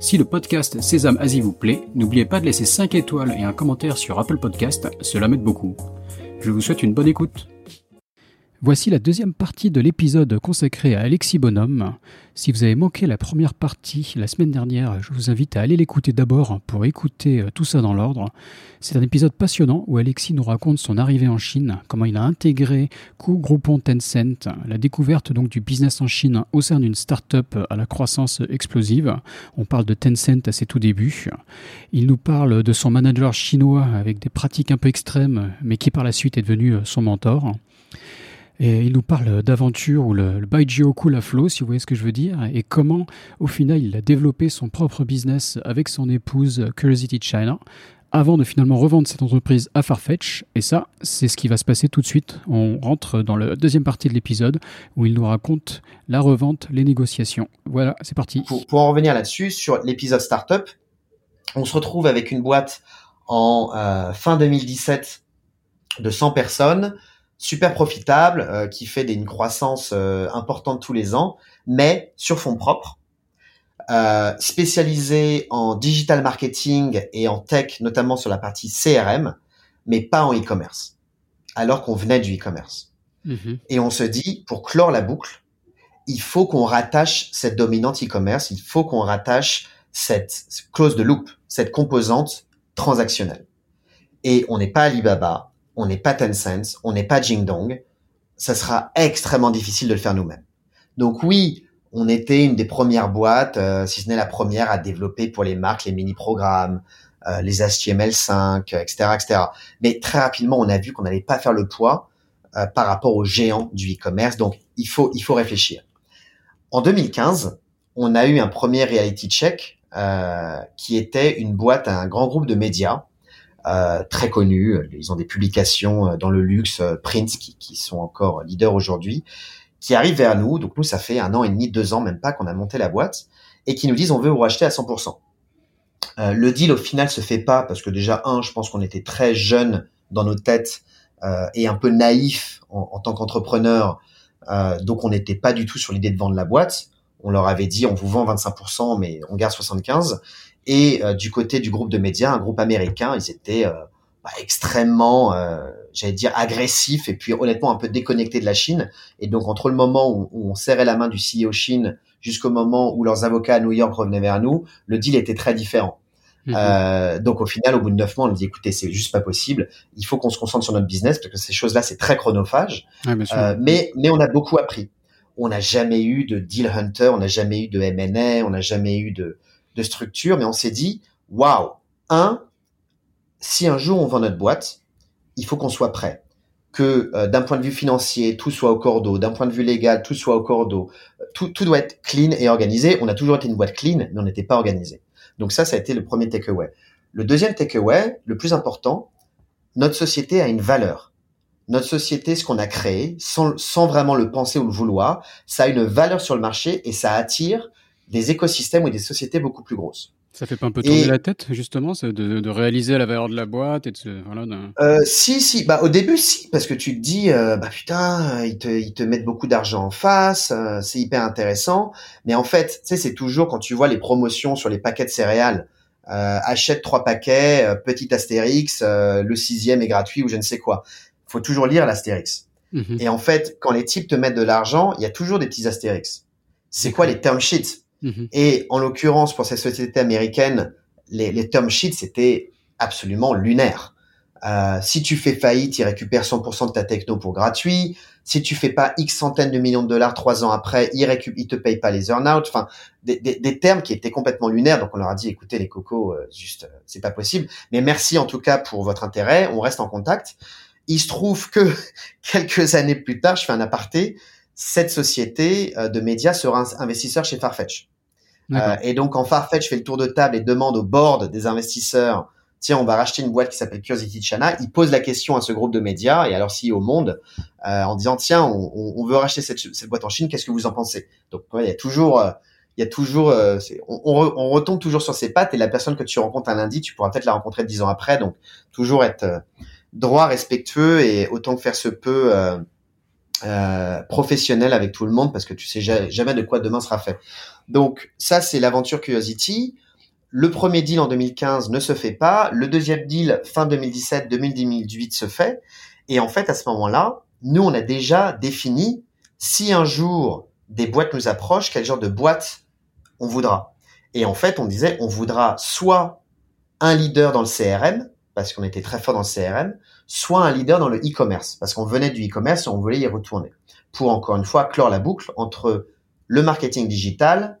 Si le podcast Sésame Asie vous plaît, n'oubliez pas de laisser 5 étoiles et un commentaire sur Apple Podcast, cela m'aide beaucoup. Je vous souhaite une bonne écoute. Voici la deuxième partie de l'épisode consacré à Alexis Bonhomme. Si vous avez manqué la première partie la semaine dernière, je vous invite à aller l'écouter d'abord pour écouter euh, tout ça dans l'ordre. C'est un épisode passionnant où Alexis nous raconte son arrivée en Chine, comment il a intégré Ku Groupon Tencent, la découverte donc du business en Chine au sein d'une start-up à la croissance explosive. On parle de Tencent à ses tout débuts. Il nous parle de son manager chinois avec des pratiques un peu extrêmes, mais qui par la suite est devenu euh, son mentor. Et il nous parle d'aventure ou le, le cool à flow, si vous voyez ce que je veux dire, et comment, au final, il a développé son propre business avec son épouse Curiosity China, avant de finalement revendre cette entreprise à Farfetch. Et ça, c'est ce qui va se passer tout de suite. On rentre dans la deuxième partie de l'épisode où il nous raconte la revente, les négociations. Voilà, c'est parti. Pour, pour, en revenir là-dessus, sur l'épisode Startup, on se retrouve avec une boîte en euh, fin 2017 de 100 personnes super profitable, euh, qui fait des, une croissance euh, importante tous les ans, mais sur fonds propres, euh, spécialisé en digital marketing et en tech, notamment sur la partie CRM, mais pas en e-commerce, alors qu'on venait du e-commerce. Mm-hmm. Et on se dit, pour clore la boucle, il faut qu'on rattache cette dominante e-commerce, il faut qu'on rattache cette clause de loop, cette composante transactionnelle. Et on n'est pas Alibaba, on n'est pas Tencent, on n'est pas Jingdong, ça sera extrêmement difficile de le faire nous-mêmes. Donc oui, on était une des premières boîtes, euh, si ce n'est la première, à développer pour les marques les mini-programmes, euh, les HTML5, etc., etc. Mais très rapidement, on a vu qu'on n'allait pas faire le poids euh, par rapport aux géants du e-commerce. Donc il faut il faut réfléchir. En 2015, on a eu un premier reality check qui était une boîte, un grand groupe de médias euh, très connus. Ils ont des publications euh, dans le luxe, euh, Prince, qui, sont encore leaders aujourd'hui, qui arrivent vers nous. Donc nous, ça fait un an et demi, deux ans, même pas, qu'on a monté la boîte, et qui nous disent on veut vous racheter à 100%. Euh, le deal au final se fait pas parce que déjà un, je pense qu'on était très jeunes dans nos têtes et un peu naïfs en, en tant qu'entrepreneurs, euh, donc on n'était pas du tout sur l'idée de vendre la boîte. On leur avait dit on vous vend 25%, mais on garde 75. Et euh, du côté du groupe de médias, un groupe américain, ils étaient euh, bah, extrêmement, euh, j'allais dire, agressifs et puis honnêtement un peu déconnectés de la Chine. Et donc entre le moment où, où on serrait la main du CEO Chine jusqu'au moment où leurs avocats à New York revenaient vers nous, le deal était très différent. Euh, donc au final, au bout de neuf mois, on nous dit écoutez, c'est juste pas possible. Il faut qu'on se concentre sur notre business parce que ces choses-là, c'est très chronophage. Euh, mais mais on a beaucoup appris. On n'a jamais eu de deal hunter, on n'a jamais eu de M&A, on n'a jamais eu de de structure, mais on s'est dit, waouh, un, si un jour on vend notre boîte, il faut qu'on soit prêt. Que euh, d'un point de vue financier, tout soit au cordeau, d'un point de vue légal, tout soit au cordeau, tout, tout doit être clean et organisé. On a toujours été une boîte clean, mais on n'était pas organisé. Donc ça, ça a été le premier takeaway. Le deuxième takeaway, le plus important, notre société a une valeur. Notre société, ce qu'on a créé, sans, sans vraiment le penser ou le vouloir, ça a une valeur sur le marché et ça attire des écosystèmes ou des sociétés beaucoup plus grosses. Ça fait pas un peu tourner et, la tête justement de, de, réaliser la valeur de la boîte et de se, voilà. De... Euh, si si bah au début si parce que tu te dis euh, bah putain ils te ils te mettent beaucoup d'argent en face euh, c'est hyper intéressant mais en fait tu sais c'est toujours quand tu vois les promotions sur les paquets de céréales euh, achète trois paquets euh, petit astérix euh, le sixième est gratuit ou je ne sais quoi faut toujours lire l'astérix -hmm. et en fait quand les types te mettent de l'argent il y a toujours des petits astérix c'est quoi les term sheets? Mmh. Et en l'occurrence, pour cette société américaine, les, les term sheets, c'était absolument lunaire. Euh, si tu fais faillite, ils récupèrent 100% de ta techno pour gratuit. Si tu fais pas X centaines de millions de dollars trois ans après, ils, récup ils te payent pas les earn-out. Enfin, des, termes qui étaient complètement lunaires. Donc on leur a dit, écoutez les cocos, euh, juste, euh, c'est pas possible. Mais merci en tout cas pour votre intérêt. On reste en contact. Il se trouve que quelques années plus tard, je fais un aparté cette société euh, de médias sera investisseur chez Farfetch. Euh, et donc, quand Farfetch fait le tour de table et demande au board des investisseurs tiens, on va racheter une boîte qui s'appelle Curiosity China. Il pose la question à ce groupe de médias et alors si au monde euh, en disant tiens, on, on, veut racheter cette, cette boîte en Chine, qu'est-ce que vous en pensez? Donc il y a toujours euh, il y a toujours, euh, on, on, retombe toujours sur ses pattes et la personne que tu rencontres un lundi, tu pourras peut-être la rencontrer dix ans après. Donc toujours être droit, respectueux et autant que faire se peut euh, professionnel avec tout le monde parce que tu sais jamais de quoi demain sera fait. Donc ça c'est l'aventure Curiosity. Le premier deal en 2015 ne se fait pas. Le deuxième deal fin 2017, 2018 se fait. Et en fait, à ce moment-là, nous, on a déjà défini si un jour des boîtes nous approchent, quel genre de boîte on voudra. Et en fait, on disait, on voudra soit un leader dans le CRM, parce qu'on était très fort dans le CRM, soit un leader dans le e-commerce, parce qu'on venait du e-commerce et on voulait y retourner. Pour encore une fois clore la boucle entre le marketing digital,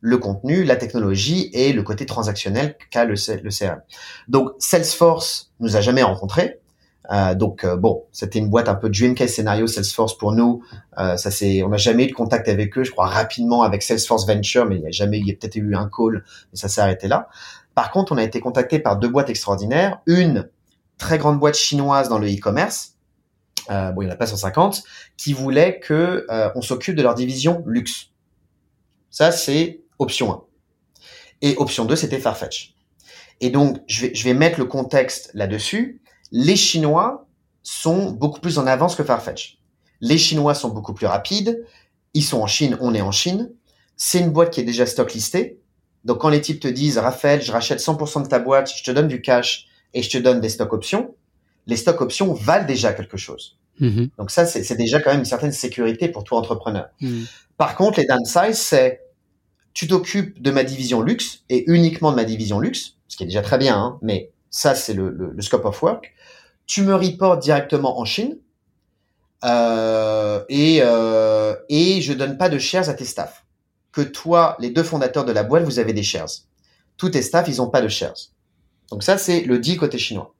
le contenu, la technologie et le côté transactionnel qu'a le, CRM. Donc Salesforce nous a jamais rencontrés. Euh, donc euh, bon, c'était une boîte un peu dream case scénario Salesforce pour nous. Euh, ça c'est, on n'a jamais eu de contact avec eux. Je crois rapidement avec Salesforce Venture, mais il n'y a jamais, il y a peut-être eu un call, mais ça s'est arrêté là. Par contre, on a été contacté par deux boîtes extraordinaires. Une très grande boîte chinoise dans le e-commerce. Euh, bon, il n'y en a pas 150, qui voulait que on s'occupe de leur division luxe. Ça, c'est option 1. Et option 2, c'était Farfetch. Et donc, je vais, je vais mettre le contexte là-dessus. Les Chinois sont beaucoup plus en avance que Farfetch. Les Chinois sont beaucoup plus rapides. Ils sont en Chine, on est en Chine. C'est une boîte qui est déjà stock listée. Donc, quand les types te disent, Raphaël, je rachète 100% de ta boîte, je te donne du cash et je te donne des stocks options, les stocks options valent déjà quelque chose. Mm-hmm. Donc ça, c'est déjà quand même une certaine sécurité pour toi entrepreneur. Mm. Par contre, les downsides, c'est tu t'occupes de ma division luxe et uniquement de ma division luxe, ce qui est déjà très bien, hein, mais ça c'est le, le, scope of work. Tu me reportes directement en Chine euh, et euh, et je donne pas de shares à tes staffs. Que toi, les deux fondateurs de la boîte, vous avez des shares. Tous tes staffs, ils ont pas de shares. Donc ça c'est le deal côté chinois.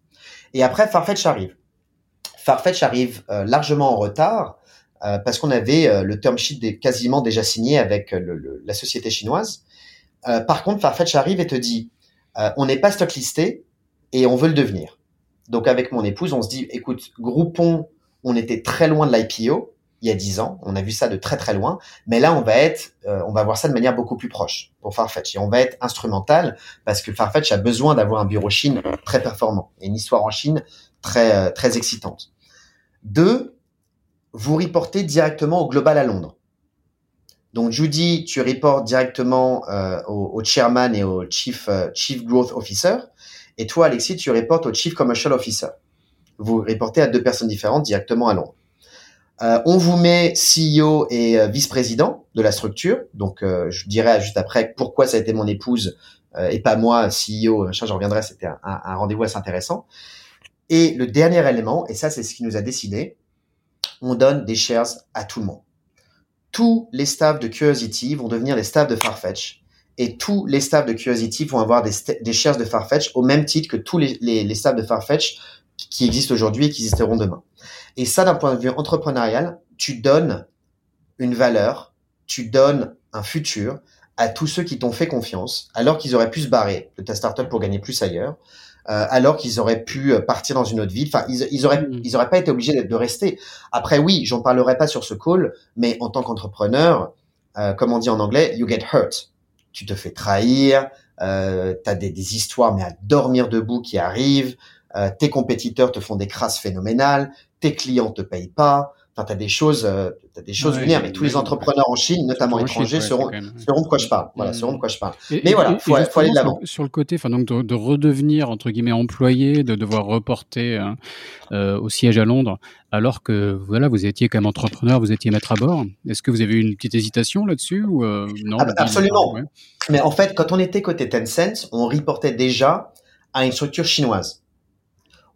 Et après Farfetch arrive. Farfetch arrive euh, largement en retard euh, parce qu'on avait euh, le term sheet quasiment déjà signé avec euh, la société chinoise. par contre, Farfetch arrive et te dit, on n'est pas stock listé et on veut le devenir. Donc avec mon épouse, on se dit, écoute, Groupon, on était très loin de l'IPO il y a dix ans, on a vu ça de très très loin, mais là on va être, on va voir ça de manière beaucoup plus proche pour Farfetch et on va être instrumental parce que Farfetch a besoin d'avoir un bureau Chine très performant et une histoire en Chine très très excitante. Deux, vous reportez directement au global à Londres. Donc Judy, tu reportes directement euh, au, chairman et au chief euh, chief growth officer, et toi Alexis, tu reportes au chief commercial officer. Vous reportez à deux personnes différentes directement à Londres. Euh, on vous met CEO et vice-président de la structure. Donc je dirais juste après pourquoi ça a été mon épouse et pas moi CEO. je reviendrai. C'était un, un rendez-vous assez intéressant. Et le dernier élément, et ça c'est ce qui nous a décidé, on donne des shares à tout le monde. Tous les staffs de Curiosity vont devenir les staffs de Farfetch. Et tous les staffs de Curiosity vont avoir des, shares de Farfetch au même titre que tous les, les, staffs de Farfetch qui existent aujourd'hui et qui existeront demain. Et ça, d'un point de vue entrepreneurial, tu donnes une valeur, tu donnes un futur à tous ceux qui t'ont fait confiance, alors qu'ils auraient pu se barrer de ta startup pour gagner plus ailleurs, euh, alors qu'ils auraient pu euh, partir dans une autre ville. Enfin, ils, ils auraient, mm. ils auraient pas été obligés de rester. Après, oui, j'en parlerai pas sur ce call, mais en tant qu'entrepreneur, euh, comme on dit en anglais, you get hurt. Tu te fais trahir, euh, tu as des, des, histoires mais à dormir debout qui arrivent, euh, tes compétiteurs te font des crasses phénoménales, tes clients te payent pas, Enfin, tu as des choses, euh, des choses venir, mais tous les entrepreneurs en Chine, notamment étrangers, seront, seront de quoi je parle. Voilà, seront de quoi je parle. mais voilà, faut, faut aller de l'avant. Sur, le côté, enfin donc de, redevenir entre guillemets employé, de devoir reporter hein, euh, au siège à Londres, alors que voilà, vous étiez quand même entrepreneur, vous étiez maître à bord. Est-ce que vous avez eu une petite hésitation là-dessus ou euh, non ah, Absolument. Mais en fait, quand on était côté Tencent, on reportait déjà à une structure chinoise.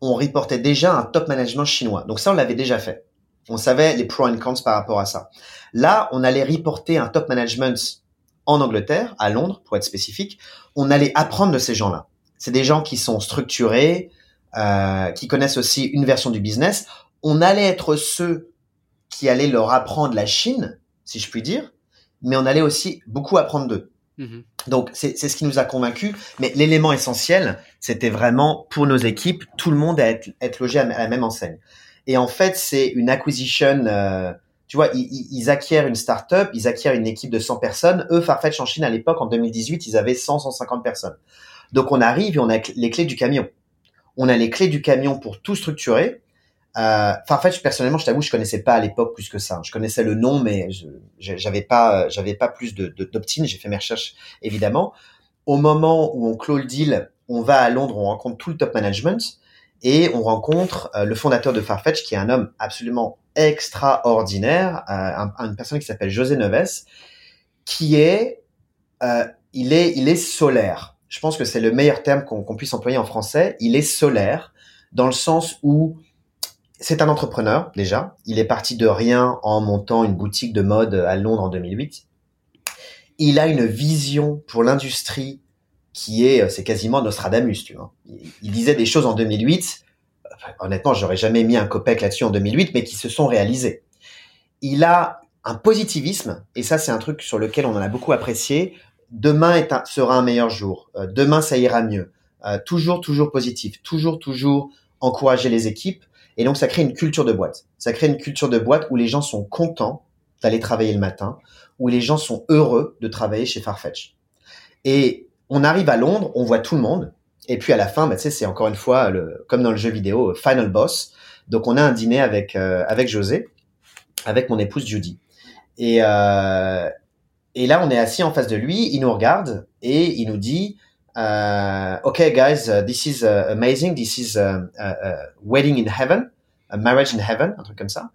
On reportait déjà un top management chinois. Donc ça, on l'avait déjà fait. On savait les pros et cons par rapport à ça. Là, on allait reporter un top management en Angleterre, à Londres, pour être spécifique. On allait apprendre de ces gens-là. C'est des gens qui sont structurés, euh, qui connaissent aussi une version du business. On allait être ceux qui allaient leur apprendre la Chine, si je puis dire, mais on allait aussi beaucoup apprendre d'eux. Mhm. Donc c'est ce qui nous a convaincus. Mais l'élément essentiel, c'était vraiment pour nos équipes, tout le monde à être, être logé à la même enseigne. Et en fait, c'est une acquisition. Euh, tu vois, ils, ils, acquièrent une start-up, ils acquièrent une équipe de 100 personnes. Eux, Farfetch en Chine à l'époque, en 2018, ils avaient 100, 150 personnes. Donc on arrive et on a les clés du camion. On a les clés du camion pour tout structurer. Euh, Farfetch, personnellement, je t'avoue, je connaissais pas à l'époque plus que ça. Je connaissais le nom, mais j'avais pas, j'avais pas plus de d'opt-in. J'ai fait mes recherches, évidemment. Au moment où on clôt le deal, on va à Londres, on rencontre tout le top management et on rencontre euh, le fondateur de Farfetch, qui est un homme absolument extraordinaire, euh, une personne qui s'appelle José Neves, qui est, euh, il est, il est solaire. Je pense que c'est le meilleur terme qu'on puisse employer en français. Il est solaire dans le sens où c'est un entrepreneur déjà. Il est parti de rien en montant une boutique de mode à Londres en 2008. Il a une vision pour l'industrie qui est, c'est quasiment Nostradamus, tu vois. Il, disait des choses en 2008. honnêtement, j'aurais jamais mis un copec là-dessus en 2008, mais qui se sont réalisées. Il a un positivisme, et ça, c'est un truc sur lequel on en a beaucoup apprécié. Demain sera un meilleur jour. Euh, demain, ça ira mieux. Euh, toujours, toujours positif. Toujours, toujours encourager les équipes et donc, ça crée une culture de boîte. Ça crée une culture de boîte où les gens sont contents d'aller travailler le matin, où les gens sont heureux de travailler chez Farfetch. Et on arrive à Londres, on voit tout le monde. Et puis à la fin, bah, tu sais, c'est encore une fois le, comme dans le jeu vidéo, Final Boss. Donc on a un dîner avec euh, avec José, avec mon épouse Judy. Et euh, et là, on est assis en face de lui, il nous regarde et il nous dit uh, okay, guys, uh, this is uh, amazing. This is a, a, wedding in heaven, a marriage in heaven, un truc comme ça.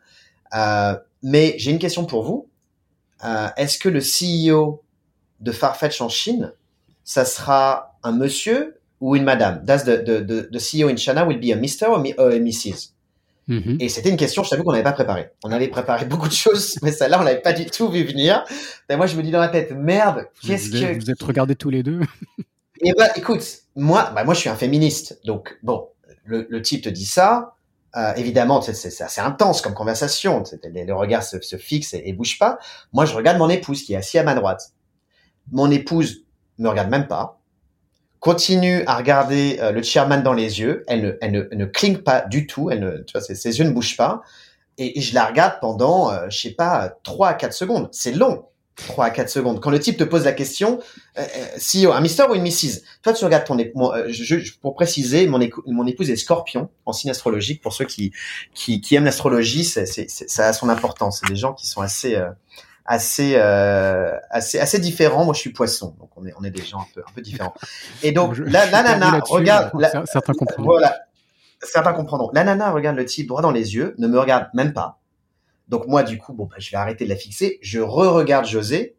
Uh, mais j'ai une question pour vous. Uh, est-ce que le CEO de Farfetch en Chine, ça sera un monsieur ou une madame? Does the, the, the, the CEO in China will be a Mr. or, a Mrs. Mm-hmm. Et c'était une question, je t'avoue qu'on n'avait pas préparé. On avait préparé beaucoup de choses, mais celle-là, on l'avait pas du tout vu venir. Et moi, je me dis dans la tête, merde, qu'est-ce que... Vous êtes regardés tous les deux eh ben, écoute, moi, bah, moi, je suis un féministe. Donc, bon, le, le type te dit ça. Euh, évidemment, c'est assez intense comme conversation. Le regard se, se fixe et, et, bouge pas. Moi, je regarde mon épouse qui est assise à ma droite. Mon épouse me regarde même pas. Continue à regarder euh, le chairman dans les yeux. Elle ne, elle ne, ne cligne pas du tout. Elle ne, tu vois, ses, yeux ne bougent pas. Et, je la regarde pendant, euh, je sais pas, trois à quatre secondes. C'est long. 3 à 4 secondes. Quand le type te pose la question, euh, euh CEO, un Mister ou une Mrs. Toi, tu regardes ton épouse. Euh, pour préciser, mon, mon épouse est Scorpion en signe astrologique. Pour ceux qui qui, qui aiment l'astrologie, ça a son importance. C'est des gens qui sont assez euh, assez assez assez différents. Moi, je suis Poisson, donc on est on est des gens un peu un peu différents. Et donc la, la nana regarde. La, certains comprendront. Voilà. Certains comprendront. La nana regarde le type droit dans les yeux, ne me regarde même pas donc moi, du coup, bon, bah, je vais arrêter de la fixer. Je re-regarde José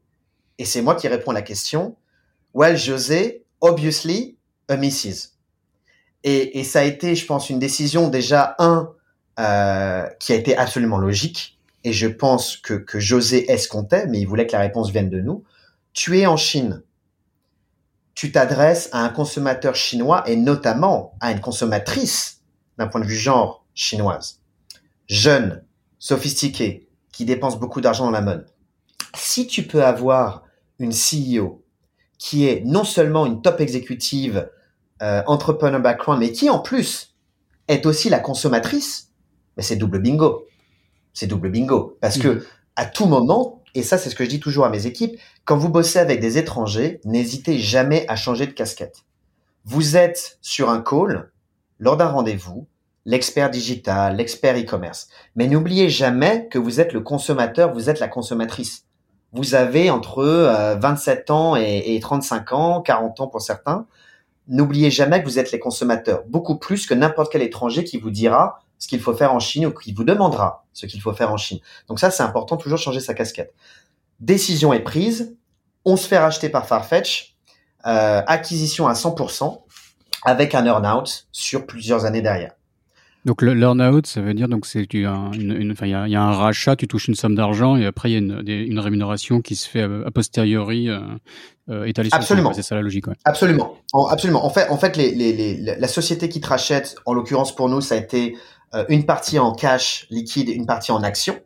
et c'est moi qui réponds à la question. Well, José, obviously, a Mrs. Et, et ça a été, je pense, une décision déjà un euh, qui a été absolument logique. Et je pense que, que José escomptait, mais il voulait que la réponse vienne de nous. Tu es en Chine. Tu t'adresses à un consommateur chinois et notamment à une consommatrice d'un point de vue genre chinoise. Jeune, sophistiqué, qui dépense beaucoup d'argent dans la mode. Si tu peux avoir une CEO qui est non seulement une top exécutive, euh, entrepreneur background, mais qui en plus est aussi la consommatrice, mais c'est double bingo. C'est double bingo. Parce que mhm. à tout moment, et ça c'est ce que je dis toujours à mes équipes, quand vous bossez avec des étrangers, n'hésitez jamais à changer de casquette. Vous êtes sur un call, lors d'un rendez-vous, l'expert digital, l'expert e-commerce. Mais n'oubliez jamais que vous êtes le consommateur, vous êtes la consommatrice. Vous avez entre 27 euh, ans et, 35 ans, 40 ans pour certains. N'oubliez jamais que vous êtes les consommateurs, beaucoup plus que n'importe quel étranger qui vous dira ce qu'il faut faire en Chine ou qui vous demandera ce qu'il faut faire en Chine. Donc ça, c'est important, toujours changer sa casquette. Décision est prise, on se fait racheter par Farfetch, euh, acquisition à 100%, avec un earn-out sur plusieurs années derrière. Donc le learn-out, ça veut dire donc c'est il y, a, un rachat, tu touches une somme d'argent et après il y a une, rémunération qui se fait a, posteriori euh, euh, étalée Absolument. C'est ça la logique. Ouais. Absolument. absolument. En fait, en fait, les, les, les, la société qui te rachète, en l'occurrence pour nous, ça a été euh, une partie en cash liquide, une partie en action.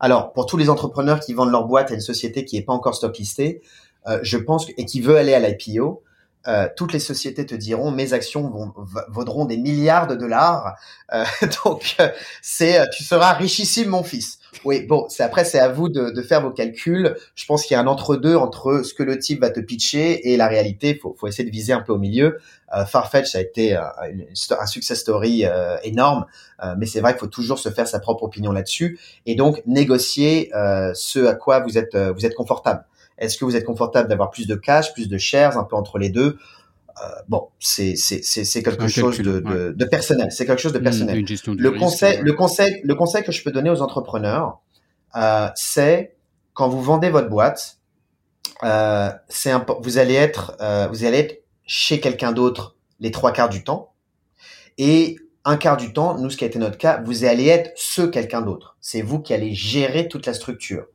Alors pour tous les entrepreneurs qui vendent leur boîte à une société qui n'est pas encore stock listée, euh, je pense, et qui veut aller à l'IPO, euh, toutes les sociétés te diront mes actions vont, vaudront des milliards de dollars. Euh, donc euh, c'est tu seras richissime mon fils. Oui, bon, c'est après c'est à vous de, de, faire vos calculs. Je pense qu'il y a un entre-deux entre ce que le type va te pitcher et la réalité. Faut, faut essayer de viser un peu au milieu. Farfetch ça a été un success story énorme, mais c'est vrai qu'il faut toujours se faire sa propre opinion là-dessus et donc négocier ce à quoi vous êtes vous êtes confortable. Est-ce que vous êtes confortable d'avoir plus de cash, plus de shares, un peu entre les deux? Euh, Bon, c'est c'est c'est quelque chose de, de, de, personnel. C'est quelque chose de personnel. le conseil, le conseil, le conseil que je peux donner aux entrepreneurs, euh, c'est quand vous vendez votre boîte, euh, c'est vous allez être euh, vous allez être chez quelqu'un d'autre les trois quarts du temps et un quart du temps, nous, ce qui a été notre cas, vous allez être ce quelqu'un d'autre. C'est vous qui allez gérer toute la structure.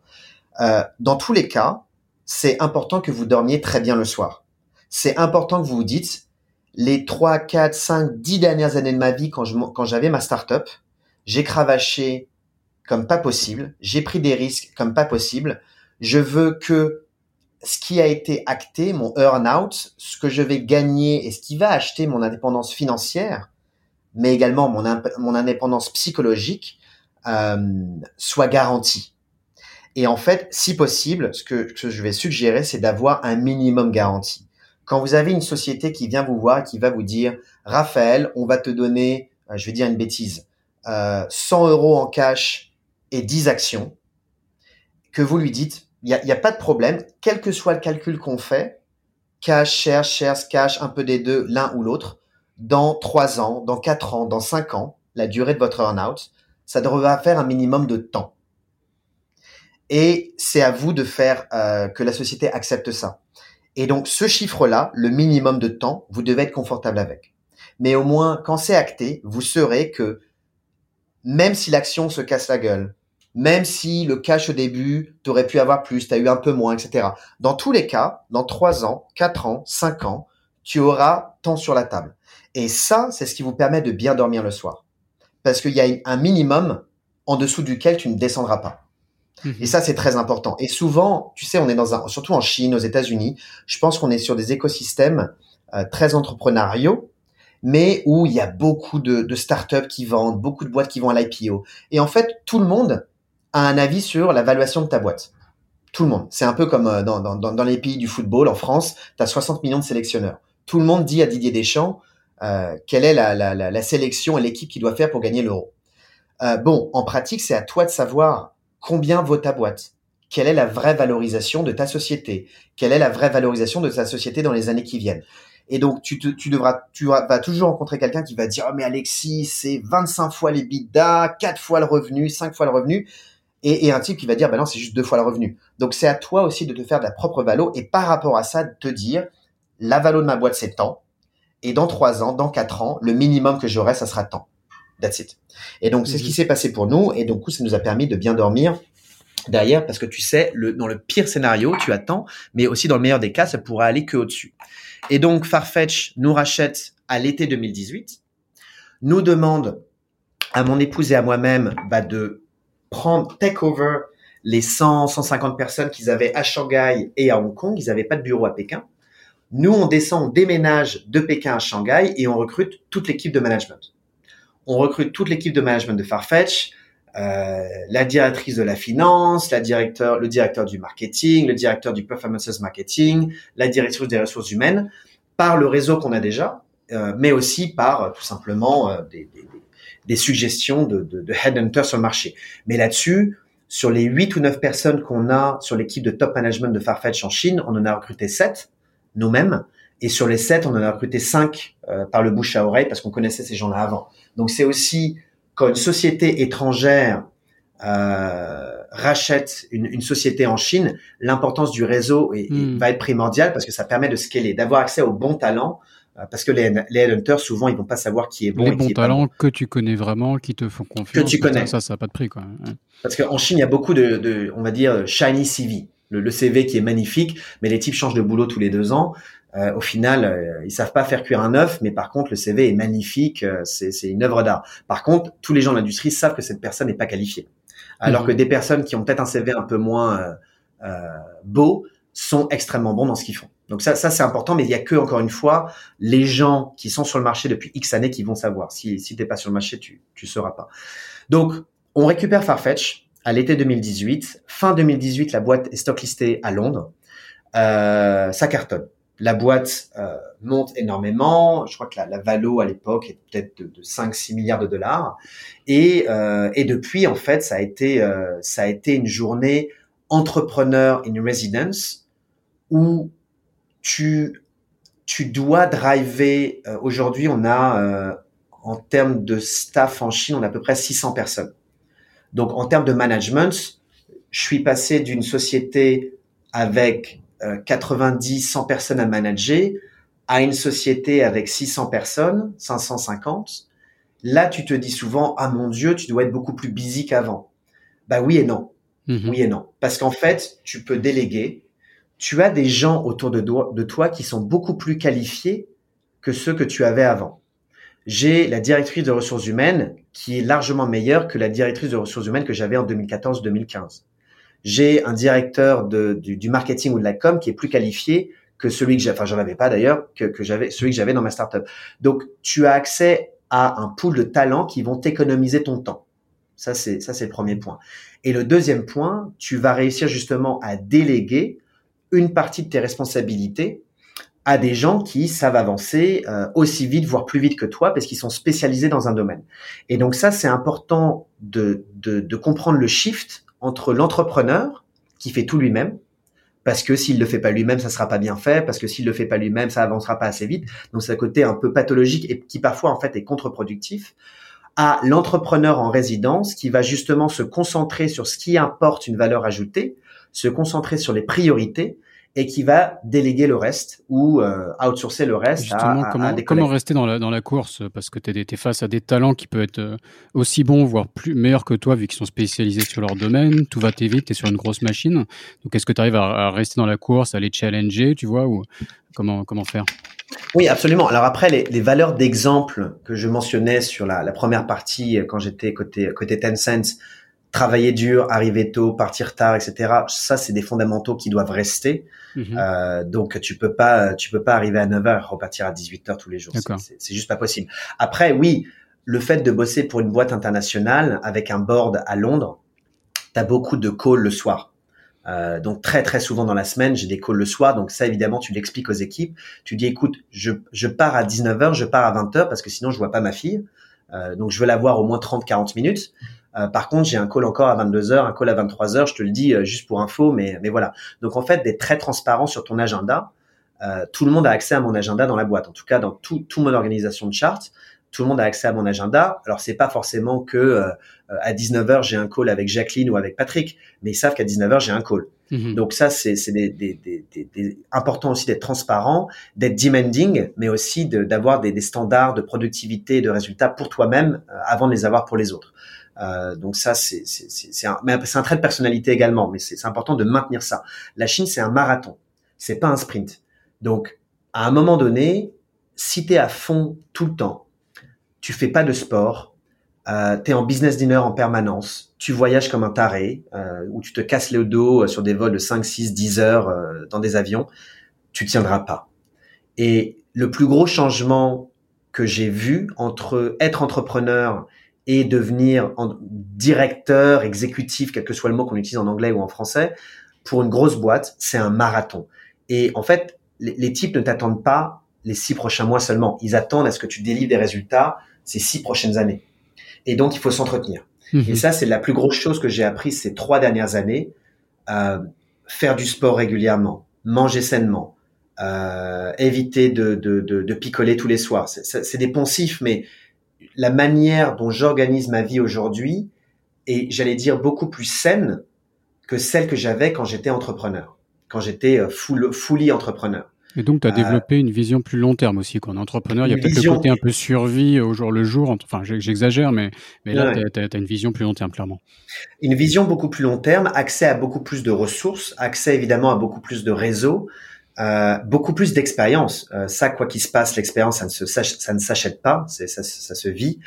Euh, dans tous les cas, c'est important que vous dormiez très bien le soir. C'est important que vous vous dites, les 3, 4, 5, 10 dernières années de ma vie, quand, j'avais ma startup, j'ai cravaché comme pas possible, j'ai pris des risques comme pas possible. Je veux que ce qui a été acté, mon earn-out, ce que je vais gagner et ce qui va acheter mon indépendance financière, mais également mon, mon indépendance psychologique, euh, soit garanti. Et en fait, si possible, ce que, je vais suggérer, c'est d'avoir un minimum garanti. Quand vous avez une société qui vient vous voir, qui va vous dire, Raphaël, on va te donner, euh, je vais dire une bêtise, euh, 100 euros en cash et 10 actions, que vous lui dites, il n'y a, a, pas de problème, quel que soit le calcul qu'on fait, cash, share, shares, cash, un peu des deux, l'un ou l'autre, dans 3 ans, dans 4 ans, dans 5 ans, la durée de votre earn-out, ça devra faire un minimum de temps. Et c'est à vous de faire euh, que la société accepte ça. Et donc ce chiffre-là, le minimum de temps, vous devez être confortable avec. Mais au moins, quand c'est acté, vous saurez que même si l'action se casse la gueule, même si le cash au début, tu aurais pu avoir plus, tu as eu un peu moins, etc. Dans tous les cas, dans trois ans, quatre ans, cinq ans, tu auras tant sur la table. Et ça, c'est ce qui vous permet de bien dormir le soir. Parce qu'il y a un minimum en dessous duquel tu ne descendras pas. Et mhm. ça, c'est très important. Et souvent, tu sais, on est dans un, surtout en Chine, aux États-Unis, je pense qu'on est sur des écosystèmes euh, très entrepreneuriaux, mais où il y a beaucoup de, de startups qui vendent, beaucoup de boîtes qui vont à l'IPO. Et en fait, tout le monde a un avis sur la valuation de ta boîte. Tout le monde. C'est un peu comme euh, dans, dans, les pays du football. En France, tu as 60 millions de sélectionneurs. Tout le monde dit à Didier Deschamps euh, quelle est la, la, la, sélection et l'équipe qu'il doit faire pour gagner l'euro. Bon, en pratique, c'est à toi de savoir combien vaut ta boîte? Quelle est la vraie valorisation de ta société? Quelle est la vraie valorisation de ta société dans les années qui viennent? Et donc, tu, devras, tu vas toujours rencontrer quelqu'un qui va dire, oh, mais Alexis, c'est 25 fois les bidas, 4 fois le revenu, 5 fois le revenu. Et, un type qui va dire, ben non, c'est juste deux fois le revenu. Donc, c'est à toi aussi de te faire de la propre valo et par rapport à ça, de te dire, la valo de ma boîte, c'est tant. Et dans trois ans, dans quatre ans, le minimum que j'aurai, ça sera tant. That's it. Et donc, c'est ce qui mhm. s'est passé pour nous. Et donc, ça nous a permis de bien dormir derrière parce que tu sais, le, dans le pire scénario, tu attends, mais aussi dans le meilleur des cas, ça pourrait aller que au-dessus. Et donc, Farfetch nous rachète à l'été 2018, nous demande à mon épouse et à moi-même bah, de prendre, take over les 100, 150 personnes qu'ils avaient à Shanghai et à Hong Kong. Ils n'avaient pas de bureau à Pékin. Nous, on descend, on déménage de Pékin à Shanghai et on recrute toute l'équipe de management on recrute toute l'équipe de management de Farfetch, euh, la directrice de la finance, le directeur du marketing, le directeur du performances marketing, la directrice des ressources humaines, par le réseau qu'on a déjà, euh, mais aussi par euh, tout simplement des, suggestions de, de, de headhunters sur le marché. Mais là-dessus, sur les 8 ou 9 personnes qu'on a sur l'équipe de top management de Farfetch en Chine, on en a recruté 7 nous-mêmes. Et sur les 7, on en a recruté 5 par le bouche à oreille parce qu'on connaissait ces gens-là avant. Donc c'est aussi quand une société étrangère euh, rachète une, société en Chine, l'importance du réseau hmm. va être primordiale parce que ça permet de scaler, d'avoir accès aux bons talents. Euh, parce que les, les headhunters, souvent, ils vont pas savoir qui est bon. Les bons talents que tu connais vraiment, qui te font confiance. Que tu connais. Ça, ça n'a pas de prix, quoi. Parce qu'en Chine, il y a beaucoup de, on va dire, shiny CV. Le, le, CV qui est magnifique, mais les types changent de boulot tous les deux ans. Euh, au final, euh, ils savent pas faire cuire un œuf, mais par contre, le CV est magnifique, euh, c'est une œuvre d'art. Par contre, tous les gens de l'industrie savent que cette personne n'est pas qualifiée. Alors mhm. que des personnes qui ont peut-être un CV un peu moins euh, beau sont extrêmement bons dans ce qu'ils font. Donc ça, ça c'est important, mais il y a que encore une fois les gens qui sont sur le marché depuis X années qui vont savoir. Si si t'es pas sur le marché, tu tu sauras pas. Donc on récupère Farfetch à l'été 2018. Fin 2018, la boîte est stocklistée à Londres. Euh, ça cartonne. La boîte euh, monte énormément. Je crois que la, la valo à l'époque est peut-être de, de 5-6 milliards de dollars. Et, euh, et depuis, en fait, ça a été euh, ça a été une journée entrepreneur in residence où tu tu dois driver. Euh, aujourd'hui, on a euh, en termes de staff en Chine, on a à peu près 600 personnes. Donc, en termes de management, je suis passé d'une société avec 90, 100 personnes à manager à une société avec 600 personnes, 550. Là, tu te dis souvent, ah mon Dieu, tu dois être beaucoup plus busy qu'avant. Bah oui et non. Mhm. Oui et non. Parce qu'en fait, tu peux déléguer. Tu as des gens autour de, do- de toi qui sont beaucoup plus qualifiés que ceux que tu avais avant. J'ai la directrice de ressources humaines qui est largement meilleure que la directrice de ressources humaines que j'avais en 2014-2015. J'ai un directeur de, du, du marketing ou de la com qui est plus qualifié que celui que j'ai, enfin j'en avais pas d'ailleurs, que, que j'avais, celui que j'avais dans ma startup. Donc tu as accès à un pool de talents qui vont t'économiser ton temps. Ça c'est ça c'est le premier point. Et le deuxième point, tu vas réussir justement à déléguer une partie de tes responsabilités à des gens qui savent avancer euh, aussi vite, voire plus vite que toi, parce qu'ils sont spécialisés dans un domaine. Et donc ça, c'est important de, de, de comprendre le shift entre l'entrepreneur qui fait tout lui-même, parce que s'il le fait pas lui-même, ça sera pas bien fait, parce que s'il le fait pas lui-même, ça avancera pas assez vite. Donc c'est un côté un peu pathologique et qui parfois en fait est contre-productif à l'entrepreneur en résidence qui va justement se concentrer sur ce qui importe une valeur ajoutée, se concentrer sur les priorités et qui va déléguer le reste ou euh, outsourcer le reste Justement, à, à- comment, à des comment collègues. rester dans la, dans la course? Parce que tu es, face à des talents qui peuvent être euh, aussi bons, voire plus meilleurs que toi, vu qu'ils sont spécialisés sur leur domaine. Tout va vite, tu es sur une grosse machine. Donc, est-ce que tu arrives à, à rester dans la course, à les challenger, tu vois, ou comment, comment faire? Oui, absolument. Alors après, les, les valeurs d'exemple que je mentionnais sur la, la première partie euh, quand j'étais côté côté Tencent, travailler dur, arriver tôt, partir tard, etc. Ça, c'est des fondamentaux qui doivent rester. Mhm. Euh, donc tu peux pas tu peux pas arriver à 9h repartir à 18h tous les jours. C'est- juste pas possible. Après, oui, le fait de bosser pour une boîte internationale avec un board à Londres, tu as beaucoup de calls le soir. Euh, donc très très souvent dans la semaine, j'ai des calls le soir. Donc ça évidemment, tu l'expliques aux équipes. Tu dis écoute, je, je pars à 19h, je pars à 20h parce que sinon je vois pas ma fille. Euh, donc je veux la voir au moins 30-40 minutes. Euh, par contre, j'ai un call encore à 22h, un call à 23h, je te le dis euh, juste pour info, mais, mais voilà. Donc en fait, d'être très transparent sur ton agenda. Euh, tout le monde a accès à mon agenda dans la boîte. En tout cas, dans tout, tout mon organisation de chart, tout le monde a accès à mon agenda. Alors c'est pas forcément que euh, à 19h j'ai un call avec Jacqueline ou avec Patrick, mais ils savent qu'à 19h j'ai un call. Mhm. Donc ça, c'est des, des, des, des- des- important aussi d'être transparent, d'être demanding, mais aussi de- d'avoir des, des standards de productivité de résultats pour toi-même euh, avant de les avoir pour les autres. Euh, donc ça, c'est un, un trait de personnalité également, mais c'est c'est important de maintenir ça. La Chine, c'est un marathon, c'est pas un sprint. Donc à un moment donné, si tu es à fond tout le temps, tu fais pas de sport, euh, tu es en business dinner en permanence, tu voyages comme un taré, euh, ou tu te casses le dos euh, sur des vols de 5, 6, 10 heures euh, dans des avions, tu tiendras pas. Et le plus gros changement que j'ai vu entre être entrepreneur et devenir en- directeur, exécutif, quel que soit le mot qu'on utilise en anglais ou en français, pour une grosse boîte, c'est un marathon. Et en fait, les, les types ne t'attendent pas les six prochains mois seulement. Ils attendent à ce que tu délivres des résultats ces six prochaines années. Et donc, il faut s'entretenir. Mhm. Et ça, c'est la plus grosse chose que j'ai appris ces trois dernières années. Euh, faire du sport régulièrement, manger sainement, euh, éviter de, de, de, de picoler tous les soirs. C'est des poncifs, mais la manière dont j'organise ma vie aujourd'hui est, j'allais dire, beaucoup plus saine que celle que j'avais quand j'étais entrepreneur, quand j'étais euh, full, fully entrepreneur. Et donc, tu as Euh, développé une vision plus long terme aussi. Qu'en entrepreneur, il y a peut-être le côté un peu survie au jour le jour. Enfin, j'ex- j'exagère, mais, mais là, Ouais. tu as, une vision plus long terme, clairement. une vision beaucoup plus long terme, accès à beaucoup plus de ressources, accès évidemment à beaucoup plus de réseaux, euh, beaucoup plus d'expérience. Euh, ça, quoi qu'il se passe, l'expérience, ça ne s'achète pas, ça, se vit.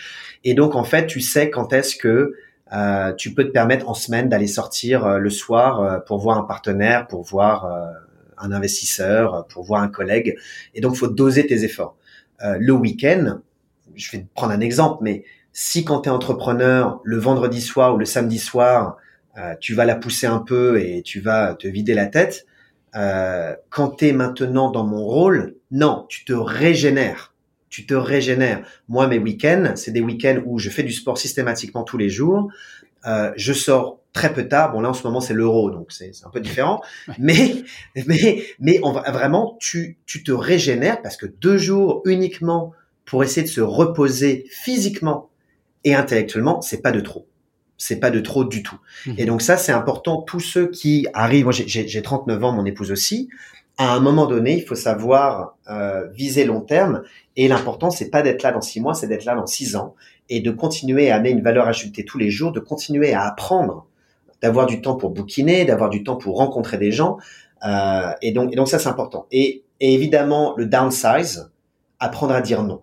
Et donc en fait, tu sais quand est-ce que euh, tu peux te permettre en semaine d'aller sortir euh, le soir euh, pour voir un partenaire, pour voir un investisseur, pour voir un collègue. Et donc, faut doser tes efforts. le week-end, je vais prendre un exemple, mais si quand tu es entrepreneur, le vendredi soir ou le samedi soir, tu vas la pousser un peu et tu vas te vider la tête, euh, quand tu es maintenant dans mon rôle, non, tu te régénères. Tu te régénères. Moi, mes week-ends, c'est des week-ends où je fais du sport systématiquement tous les jours. Euh, je sors très peu tard. Bon, là, en ce moment, c'est l'euro, donc c'est un peu différent. Mais, mais, mais on va, vraiment, tu, tu te régénères parce que deux jours uniquement pour essayer de se reposer physiquement et intellectuellement, c'est pas de trop c'est pas de trop du tout. Mhm. Et donc ça, c'est important. Tous ceux qui arrivent, moi j'ai 39 ans, mon épouse aussi. À un moment donné, il faut savoir euh, viser long terme. Et l'important, c'est pas d'être là dans six mois, c'est d'être là dans six ans et de continuer à amener une valeur ajoutée tous les jours, de continuer à apprendre, d'avoir du temps pour bouquiner, d'avoir du temps pour rencontrer des gens. Euh, et donc, et donc ça, c'est important. Et, et évidemment, le downsize, apprendre à dire non.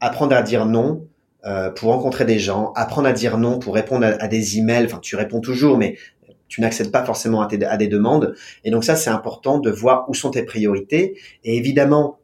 Apprendre à dire non, euh, pour rencontrer des gens, apprendre à dire non pour répondre à, des emails. Enfin, tu réponds toujours, mais tu n'accèdes pas forcément à, des demandes. Et donc ça, c'est important de voir où sont tes priorités. Et évidemment,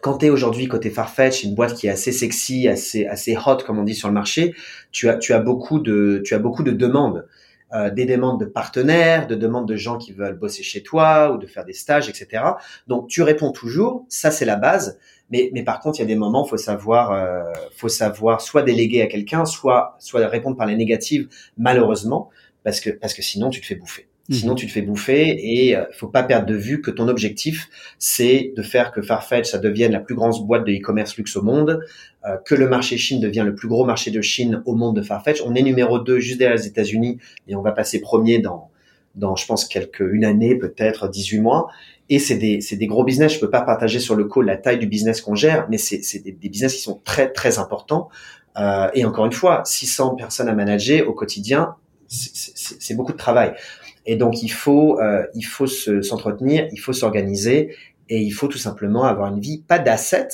quand tu es aujourd'hui côté Farfetch, une boîte qui est assez sexy, assez assez hot comme on dit sur le marché, tu as tu as beaucoup de tu as beaucoup de demandes. Euh, des demandes de partenaires, de demandes de gens qui veulent bosser chez toi ou de faire des stages, etc. Donc tu réponds toujours, ça c'est la base. Mais, mais par contre, il y a des moments, faut savoir, euh, faut savoir soit déléguer à quelqu'un, soit, soit répondre par les négatives, malheureusement, parce que, parce que sinon tu te fais bouffer. Mhm. Sinon, tu te fais bouffer et euh, faut pas perdre de vue que ton objectif, c'est de faire que Farfetch ça devienne la plus grande boîte de e-commerce luxe au monde, euh, que le marché Chine devienne le plus gros marché de Chine au monde de Farfetch. On est numéro 2 juste derrière les États-Unis et on va passer premier dans, dans je pense quelques une année peut-être 18 mois et c'est des, des gros business. Je peux pas partager sur le call la taille du business qu'on gère, mais c'est des, des business qui sont très très importants. Euh, et encore une fois, 600 personnes à manager au quotidien, c'est beaucoup de travail. Et donc il faut euh, il faut s'entretenir, il faut s'organiser et il faut tout simplement avoir une vie pas d'asset,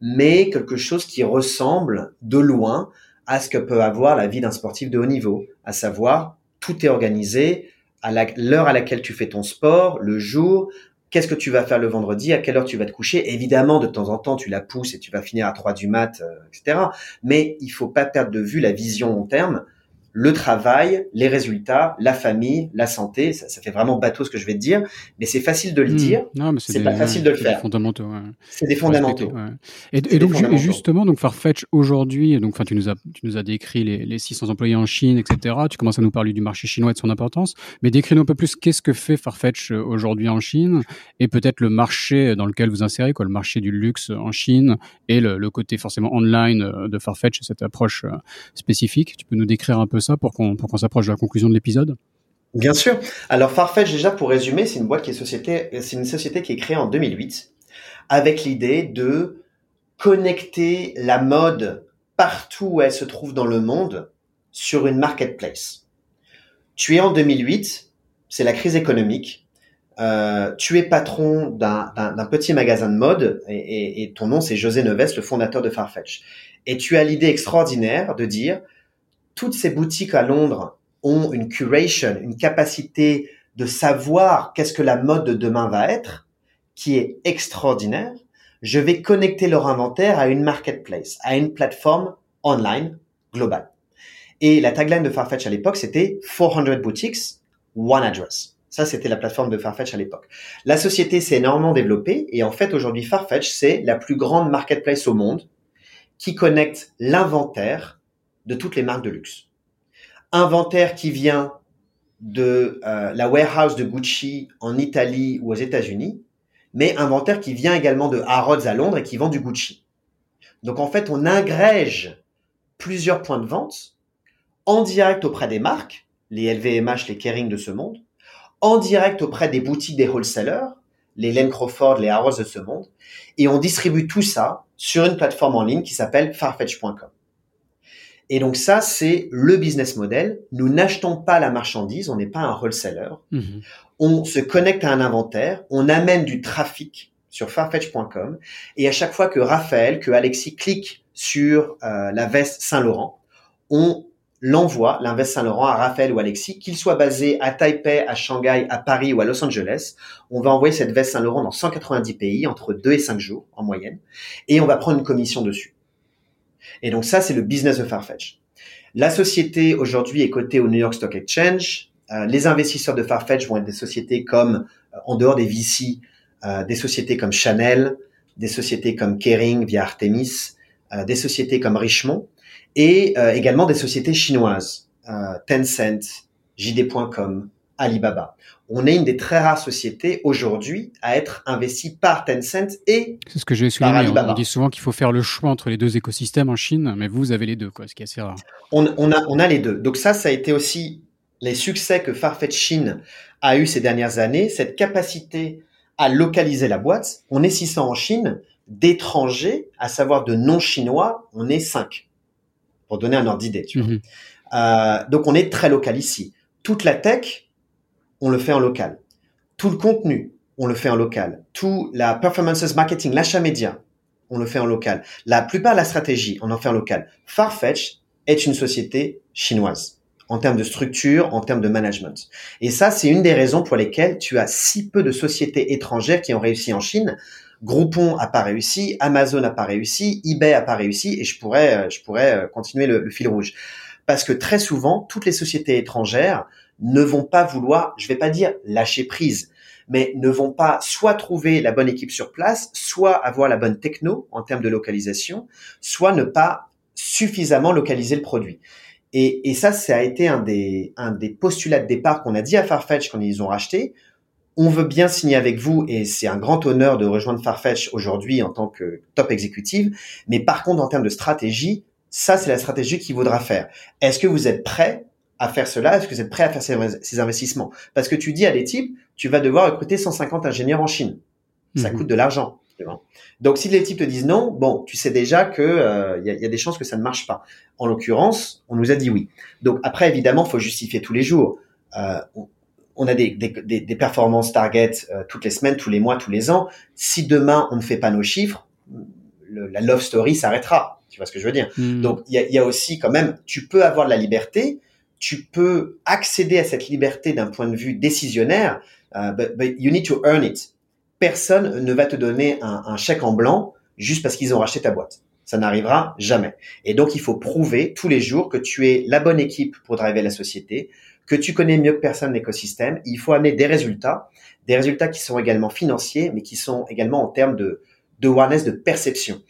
mais quelque chose qui ressemble de loin à ce que peut avoir la vie d'un sportif de haut niveau, à savoir tout est organisé à l'heure à laquelle tu fais ton sport, le jour, qu'est-ce que tu vas faire le vendredi, à quelle heure tu vas te coucher. Évidemment, de temps en temps, tu la pousses et tu vas finir à 3 du mat, euh, etc. Mais il faut pas perdre de vue la vision long terme le travail, les résultats, la famille, la santé. Ça, ça, fait vraiment bateau ce que je vais te dire, mais c'est facile de le hmm. dire. Non, mais c'est pas facile de le faire. Fondamentaux. Ouais. C'est des fondamentaux. Et, et donc justement, donc Farfetch aujourd'hui, donc enfin tu nous as tu nous as décrit les, les 600 employés en Chine, etc. Tu commences à nous parler du marché chinois et de son importance, mais décris-nous un peu plus qu'est-ce que fait Farfetch euh, aujourd'hui en Chine et peut-être le marché dans lequel vous insérez, quoi, le marché du luxe en Chine et le, le côté forcément online euh, de Farfetch, cette approche euh, spécifique. Tu peux nous décrire un peu ça pour qu'on s'approche de la conclusion de l'épisode? Bien sûr. Alors Farfetch, déjà pour résumer, c'est une boîte qui est société, c'est une société qui est créée en 2008 avec l'idée de connecter la mode partout où elle se trouve dans le monde sur une marketplace. Tu es en 2008, c'est la crise économique. Euh, tu es patron d'un petit magasin de mode et ton nom c'est José Neves, le fondateur de Farfetch. Et tu as l'idée extraordinaire de dire toutes ces boutiques à Londres ont une curation, une capacité de savoir qu'est-ce que la mode de demain va être, qui est extraordinaire. Je vais connecter leur inventaire à une marketplace, à une plateforme online globale. Et la tagline de Farfetch à l'époque, c'était 400 boutiques, one address. Ça, c'était la plateforme de Farfetch à l'époque. La société s'est énormément développée et en fait, aujourd'hui, Farfetch, c'est la plus grande marketplace au monde qui connecte l'inventaire de toutes les marques de luxe. Inventaire qui vient de euh, la warehouse de Gucci en Italie ou aux États-Unis, mais inventaire qui vient également de Harrods à Londres et qui vend du Gucci. Donc en fait, on agrège plusieurs points de vente en direct auprès des marques, les LVMH, les Kering de ce monde, en direct auprès des boutiques des wholesalers, les Len Crawford, les Harrods de ce monde, et on distribue tout ça sur une plateforme en ligne qui s'appelle farfetch.com. Et donc ça, c'est le business model. Nous n'achetons pas la marchandise, on n'est pas un wholesaler. Mhm. On se connecte à un inventaire, on amène du trafic sur farfetch.com et à chaque fois que Raphaël, que Alexis clique sur euh, la veste Saint-Laurent, on l'envoie, l'Invest Saint-Laurent, à Raphaël ou Alexis, qu'ils soient basés à Taipei, à Shanghai, à Paris ou à Los Angeles. On va envoyer cette veste Saint-Laurent dans 190 pays, entre 2 et 5 jours en moyenne, et on va prendre une commission dessus. Et donc ça, c'est le business de Farfetch. La société aujourd'hui est cotée au New York Stock Exchange. Euh, les investisseurs de Farfetch vont être des sociétés comme, euh, en dehors des VC, euh, des sociétés comme Chanel, des sociétés comme Kering via Artemis, des sociétés comme Richemont et également des sociétés chinoises, Tencent, JD.com, Alibaba. On est une des très rares sociétés aujourd'hui à être investie par Tencent et C'est ce que j'ai souligné. On dit souvent qu'il faut faire le choix entre les deux écosystèmes en Chine, mais vous avez les deux, quoi, ce qui est assez rare. On, on, a, on a les deux. Donc ça, ça a été aussi les succès que Farfetch Chine a eu ces dernières années, cette capacité à localiser la boîte. On est 600 en Chine, d'étrangers, à savoir de non-chinois, on est 5. Pour donner un ordre d'idée. Mhm. Euh, donc on est très local ici. Toute la tech, on le fait en local. Tout le contenu, on le fait en local. Tout la performances marketing, l'achat média, on le fait en local. La plupart de la stratégie, on en fait en local. Farfetch est une société chinoise en termes de structure, en termes de management. Et ça, c'est une des raisons pour lesquelles tu as si peu de sociétés étrangères qui ont réussi en Chine. Groupon a pas réussi, Amazon a pas réussi, eBay a pas réussi, et je pourrais, euh, je pourrais euh, continuer le fil rouge. Parce que très souvent, toutes les sociétés étrangères ne vont pas vouloir, je vais pas dire lâcher prise, mais ne vont pas soit trouver la bonne équipe sur place, soit avoir la bonne techno en termes de localisation, soit ne pas suffisamment localiser le produit. Et, ça, ça a été un des, un des postulats de départ qu'on a dit à Farfetch quand ils ont racheté. On veut bien signer avec vous et c'est un grand honneur de rejoindre Farfetch aujourd'hui en tant que top exécutive. Mais par contre, en termes de stratégie, ça, c'est la stratégie qu'il vaudra faire. Est-ce que vous êtes prêt à faire cela Est-ce que vous êtes prêt à faire ces, investissements? Parce que tu dis à des types, tu vas devoir recruter 150 ingénieurs en Chine. Ça mhm. coûte de l'argent. Donc si les types te disent non, bon, tu sais déjà que il euh, y, a, des chances que ça ne marche pas. En l'occurrence, on nous a dit oui. Donc après, évidemment, faut justifier tous les jours. Euh, on, a des, des, des, performances target euh, toutes les semaines, tous les mois, tous les ans. Si demain on ne fait pas nos chiffres, la love story s'arrêtera. Tu vois ce que je veux dire? Hmm. Donc il y a, y a aussi quand même, tu peux avoir de la liberté, tu peux accéder à cette liberté d'un point de vue décisionnaire, but, but you need to earn it personne ne va te donner un, chèque en blanc juste parce qu'ils ont racheté ta boîte. Ça n'arrivera jamais. Et donc, il faut prouver tous les jours que tu es la bonne équipe pour driver la société, que tu connais mieux que personne l'écosystème. Il faut amener des résultats, des résultats qui sont également financiers, mais qui sont également en termes de, de awareness, de perception.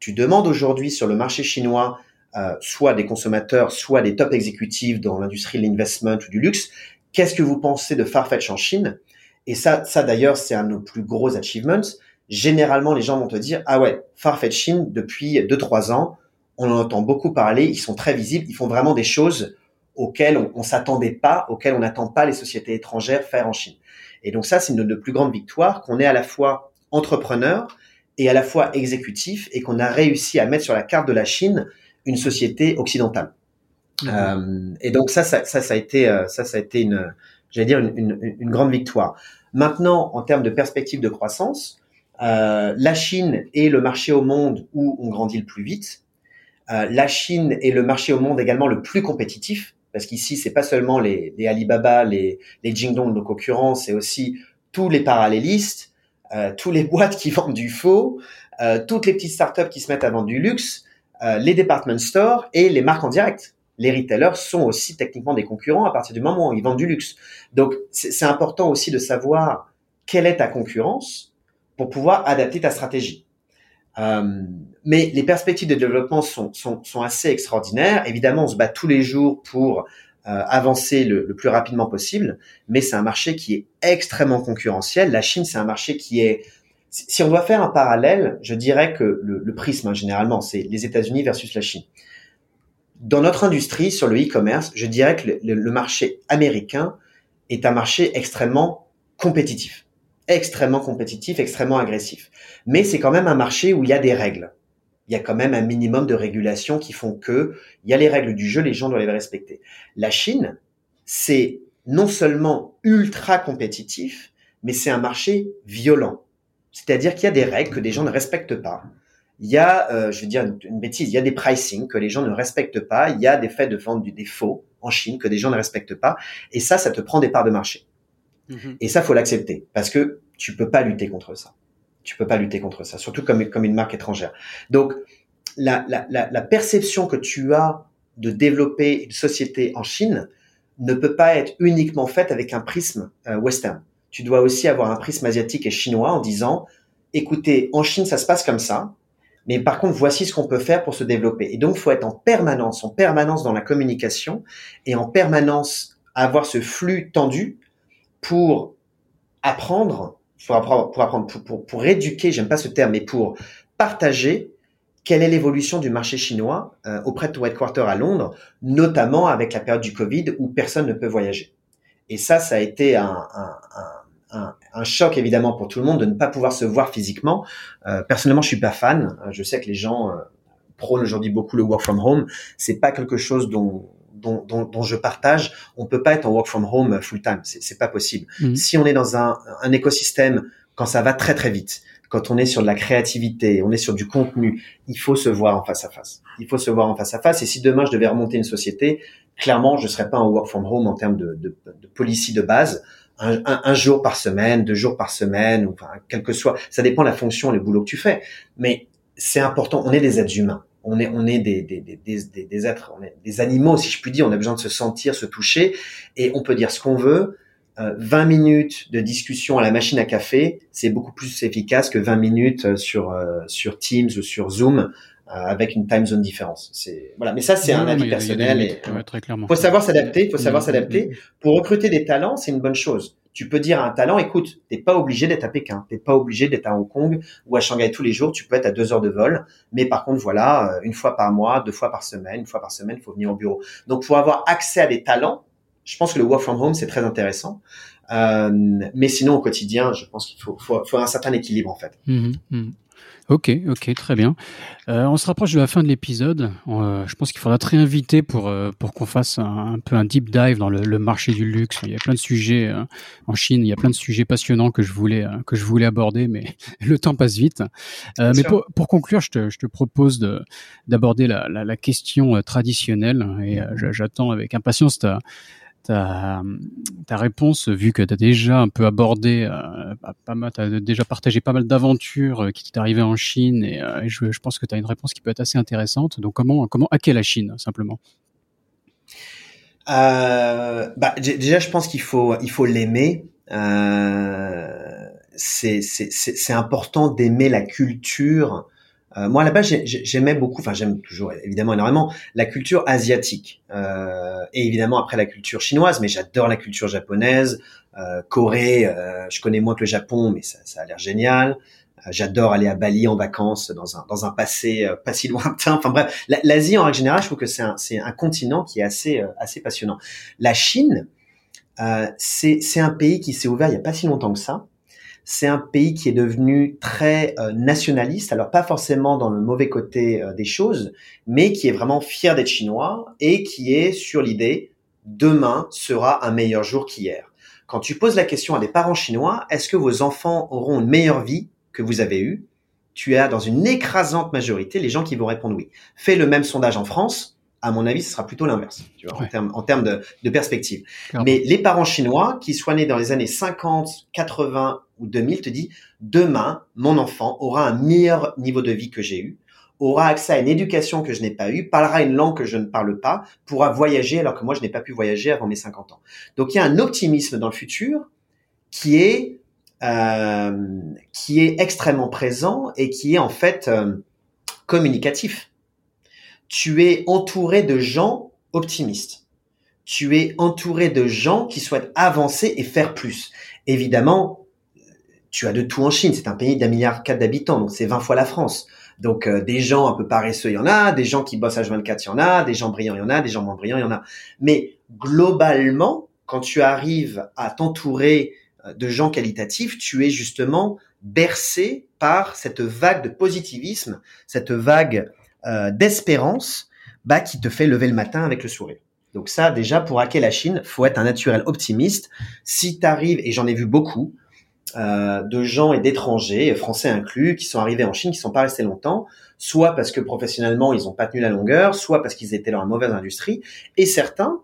Tu demandes aujourd'hui sur le marché chinois, euh, soit des consommateurs, soit des top exécutifs dans l'industrie de l'investment ou du luxe, qu'est-ce que vous pensez de Farfetch en Chine? Et ça, ça d'ailleurs, c'est un de nos plus gros achievements. Généralement, les gens vont te dire, ah ouais, Farfetch Chine, depuis 2-3 ans, on en entend beaucoup parler, ils sont très visibles, ils font vraiment des choses auxquelles on, on s'attendait pas, auxquelles on n'attend pas les sociétés étrangères faire en Chine. Et donc ça, c'est une de nos plus grandes victoires, qu'on est à la fois entrepreneur et à la fois exécutif, et qu'on a réussi à mettre sur la carte de la Chine une société occidentale. Mmh. Euh, et donc ça, ça, ça, ça a été, euh, ça, ça a été une, j'allais dire une, une, une, grande victoire. Maintenant, en termes de perspective de croissance, euh, la Chine est le marché au monde où on grandit le plus vite. Euh, la Chine est le marché au monde également le plus compétitif, parce qu'ici, c'est pas seulement les, les, Alibaba, les, les Jingdong nos concurrents, c'est aussi tous les parallélistes, euh, tous les boîtes qui vendent du faux, toutes les petites startups qui se mettent à vendre du luxe, euh, les department stores et les marques en direct les retailers sont aussi techniquement des concurrents à partir du moment où ils vendent du luxe. Donc, c'est important aussi de savoir quelle est ta concurrence pour pouvoir adapter ta stratégie. Euh, mais les perspectives de développement sont, sont, sont, assez extraordinaires. Évidemment, on se bat tous les jours pour euh, avancer le, le, plus rapidement possible, mais c'est un marché qui est extrêmement concurrentiel. La Chine, c'est un marché qui est... Si on doit faire un parallèle, je dirais que le, prisme, hein, généralement, c'est les États-Unis versus la Chine dans notre industrie, sur le e-commerce, je dirais que le, marché américain est un marché extrêmement compétitif, extrêmement compétitif, extrêmement agressif. Mais c'est quand même un marché où il y a des règles. Il y a quand même un minimum de régulations qui font que il y a les règles du jeu, les gens doivent les respecter. La Chine, c'est non seulement ultra compétitif, mais c'est un marché violent. C'est-à-dire qu'il y a des règles que des gens ne respectent pas il y a, euh, je vais dire une, bêtise, il y a des pricing que les gens ne respectent pas, il y a des faits de vente du défaut en Chine que des gens ne respectent pas, et ça, ça te prend des parts de marché. Mhm. Et ça, faut l'accepter parce que tu peux pas lutter contre ça. Tu peux pas lutter contre ça, surtout comme comme une marque étrangère. Donc la, la, la, la perception que tu as de développer une société en Chine ne peut pas être uniquement faite avec un prisme euh, western. Tu dois aussi avoir un prisme asiatique et chinois en disant, écoutez, en Chine, ça se passe comme ça, mais par contre, voici ce qu'on peut faire pour se développer. Et donc, il faut être en permanence, en permanence dans la communication et en permanence avoir ce flux tendu pour apprendre, pour apprendre, pour, pour, pour éduquer, j'aime pas ce terme, mais pour partager quelle est l'évolution du marché chinois euh, auprès de ton headquarter à Londres, notamment avec la période du Covid où personne ne peut voyager. Et ça, ça a été un, un, un, un, choc évidemment pour tout le monde de ne pas pouvoir se voir physiquement. Euh, personnellement, je suis pas fan. Je sais que les gens euh, prônent aujourd'hui beaucoup le work from home. C'est pas quelque chose dont dont, dont, dont, je partage, on peut pas être en work from home full time, c'est pas possible. Mmh. Si on est dans un, un écosystème quand ça va très très vite, quand on est sur de la créativité, on est sur du contenu, il faut se voir en face à face. Il faut se voir en face à face. Et si demain je devais remonter une société, clairement, je serais pas en work from home en termes de, de, de policy de base. Un, un, jour par semaine, deux jours par semaine, ou enfin, quel que soit. Ça dépend de la fonction, le boulot que tu fais. Mais c'est important. On est des êtres humains. On est, on est des, des, des, des, des êtres, on est des animaux, si je puis dire. On a besoin de se sentir, se toucher, et on peut dire ce qu'on veut 20 euh, minutes de discussion à la machine à café, c'est beaucoup plus efficace que 20 minutes euh, sur euh, sur Teams ou sur Zoom avec une time zone différence. C'est voilà, mais ça c'est un avis personnel clairement. Faut savoir s'adapter, faut savoir s'adapter. Pour recruter des talents, c'est une bonne chose. Tu peux dire à un talent, écoute, t'es pas obligé d'être à Pékin, t'es pas obligé d'être à Hong Kong ou à Shanghai tous les jours. Tu peux être à deux heures de vol, mais par contre voilà, une fois par mois, deux fois par semaine, une fois par semaine, il faut venir au bureau. Donc pour avoir accès à des talents, je pense que le work from home, c'est très intéressant. Euh, mais sinon, au quotidien, je pense qu'il faut, faut, faut, un certain équilibre, en fait. Mmh mmh. Ok, ok, très bien. Euh, on se rapproche de la fin de l'épisode. Euh, je pense qu'il faudra te réinviter pour euh, pour qu'on fasse un, peu un deep dive dans le, le, marché du luxe. Il y a plein de sujets euh, en Chine. Il y a plein de sujets passionnants que je voulais euh, que je voulais aborder, mais le temps passe vite. mais pour, pour, conclure, je te, je te propose de d'aborder la, la, la, question traditionnelle et j'attends avec impatience ta ta, réponse, vu que tu as déjà un peu abordé, euh, pas as déjà partagé pas mal d'aventures euh, qui t'est arrivé en Chine, et, euh, je, pense que tu as une réponse qui peut être assez intéressante. Donc comment comment hacker la Chine simplement? Euh, bah, déjà, je pense qu'il faut il faut l'aimer. C'est important d'aimer la culture euh, moi, là-bas, j'aimais beaucoup, enfin j'aime toujours évidemment énormément la culture asiatique euh, et évidemment après la culture chinoise, mais j'adore la culture japonaise, euh, Corée. Euh, je connais moins que le Japon, mais ça, ça a l'air génial. Euh, j'adore aller à Bali en vacances dans un dans un passé euh, pas si lointain. Enfin bref, l'Asie en règle générale, je trouve que c'est un c'est un continent qui est assez assez passionnant. La Chine, c'est c'est un pays qui s'est ouvert il y a pas si longtemps que ça c'est un pays qui est devenu très euh, nationaliste, alors pas forcément dans le mauvais côté euh, des choses, mais qui est vraiment fier d'être chinois et qui est sur l'idée demain sera un meilleur jour qu'hier. Quand tu poses la question à des parents chinois, est-ce que vos enfants auront une meilleure vie que vous avez eue? Tu as dans une écrasante majorité les gens qui vont répondre oui. Fais le même sondage en France, à mon avis, ce sera plutôt l'inverse, tu vois, en termes en termes de, de perspective. Mais les parents chinois qui soient nés dans les années 50, 80 ou 2000 te disent demain, mon enfant aura un meilleur niveau de vie que j'ai eu, aura accès à une éducation que je n'ai pas eue, parlera une langue que je ne parle pas, pourra voyager alors que moi je n'ai pas pu voyager avant mes 50 ans. Donc il y a un optimisme dans le futur qui est euh, qui est extrêmement présent et qui est en fait euh, communicatif tu es entouré de gens optimistes. Tu es entouré de gens qui souhaitent avancer et faire plus. Évidemment, tu as de tout en Chine. C'est un pays d'un milliard quatre d'habitants, donc c'est 20 fois la France. Donc euh, des gens un peu paresseux, il y en a, des gens qui bossent H24, il y en a, des gens brillants, il y en a, des gens moins brillants, il y en a. Mais globalement, quand tu arrives à t'entourer euh, de gens qualitatifs, tu es justement bercé par cette vague de positivisme, cette vague euh, d'espérance bah, qui te fait lever le matin avec le sourire. Donc ça, déjà, pour hacker la Chine, faut être un naturel optimiste. Si tu arrives, et j'en ai vu beaucoup, euh, de gens et d'étrangers, français inclus, qui sont arrivés en Chine, qui sont pas restés longtemps, soit parce que professionnellement ils ont pas tenu la longueur, soit parce qu'ils étaient dans une mauvaise industrie. Et certains,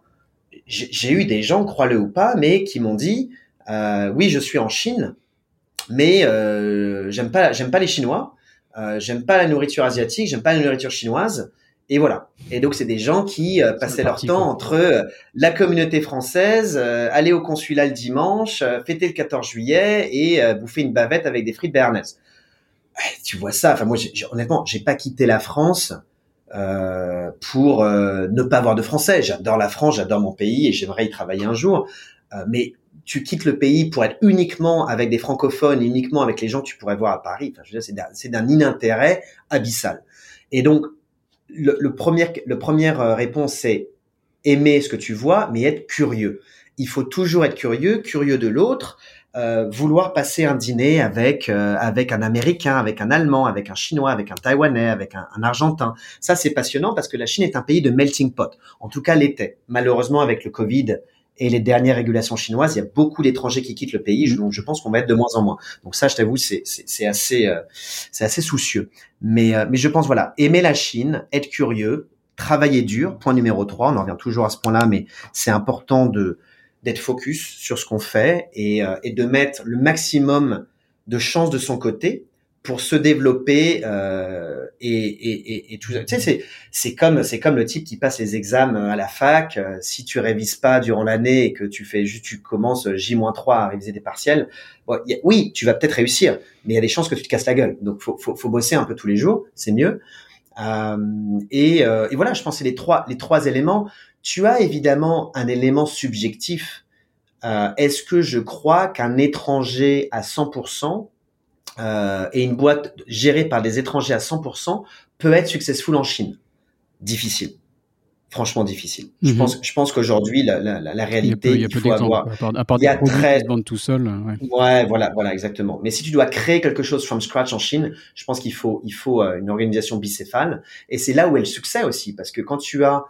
j'ai eu des gens, crois-le ou pas, mais qui m'ont dit euh, oui, je suis en Chine, mais j'aime pas, j'aime pas les Chinois, euh, j'aime pas la nourriture asiatique, j'aime pas la nourriture chinoise. Et voilà. Et donc c'est des gens qui euh, passaient leur temps entre euh, la communauté française, euh, aller au consulat le dimanche, fêter le 14 juillet et bouffer une bavette avec des frites béarnaises. tu vois ça. Enfin moi, j'ai, honnêtement, j'ai pas quitté la France pour ne pas avoir de français. J'adore la France, j'adore mon pays et j'aimerais y travailler un jour. mais tu quittes le pays pour être uniquement avec des francophones, uniquement avec les gens que tu pourrais voir à Paris. Enfin, je c'est d'un inintérêt abyssal. Et donc le, le premier, le première euh, réponse c'est aimer ce que tu vois, mais être curieux. Il faut toujours être curieux, curieux de l'autre, euh, vouloir passer un dîner avec euh, avec un Américain, avec un Allemand, avec un Chinois, avec un Taïwanais, avec un, un Argentin. Ça c'est passionnant parce que la Chine est un pays de melting pot. En tout cas l'était. Malheureusement avec le Covid, et les dernières régulations chinoises, il y a beaucoup d'étrangers qui quittent le pays, donc je pense qu'on va être de moins en moins. Donc ça, je t'avoue, c'est c'est assez euh, c'est assez soucieux. Mais euh, mais je pense voilà, aimer la Chine, être curieux, travailler dur. Point numéro 3, on en revient toujours à ce point-là, mais c'est important de d'être focus sur ce qu'on fait et, euh, et de mettre le maximum de chances de son côté pour se développer euh, et, et, et, tout. Tu sais, c'est c'est comme c'est comme le type qui passe les examens à la fac. Euh, si tu révises pas durant l'année et que tu fais juste tu commences J-3 à réviser des partiels, oui, tu vas peut-être réussir, mais il y a des chances que tu te casses la gueule. Donc faut faut, faut bosser un peu tous les jours, c'est mieux. Euh, et, euh, et voilà, je pense c'est les trois les trois éléments. Tu as évidemment un élément subjectif. Euh, Est-ce que je crois qu'un étranger à 100% euh, et une boîte gérée par des étrangers à 100% peut être successful en Chine. Difficile. Franchement difficile. Je mhm. pense, je pense qu'aujourd'hui la, la, la, réalité, il, faut avoir. À part, il y a très se tout seul. Ouais. ouais. voilà, voilà, exactement. Mais si tu dois créer quelque chose from scratch en Chine, je pense qu'il faut, il faut euh, une organisation bicéphale. Et c'est là où est le succès aussi, parce que quand tu as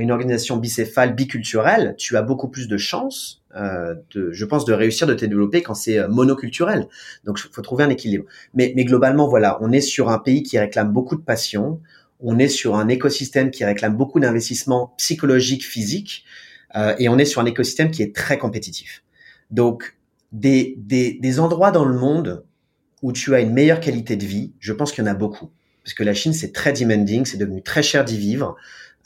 une organisation bicéphale, biculturelle, tu as beaucoup plus de chances, euh, je pense, de réussir, de te développer quand c'est euh, monoculturel. Donc, il faut trouver un équilibre. Mais, mais globalement, voilà, on est sur un pays qui réclame beaucoup de passion. On est sur un écosystème qui réclame beaucoup d'investissement psychologique, physique, euh, et on est sur un écosystème qui est très compétitif. Donc, des, des, des endroits dans le monde où tu as une meilleure qualité de vie, je pense qu'il y en a beaucoup. Parce que la Chine, c'est très demanding, c'est devenu très cher d'y vivre.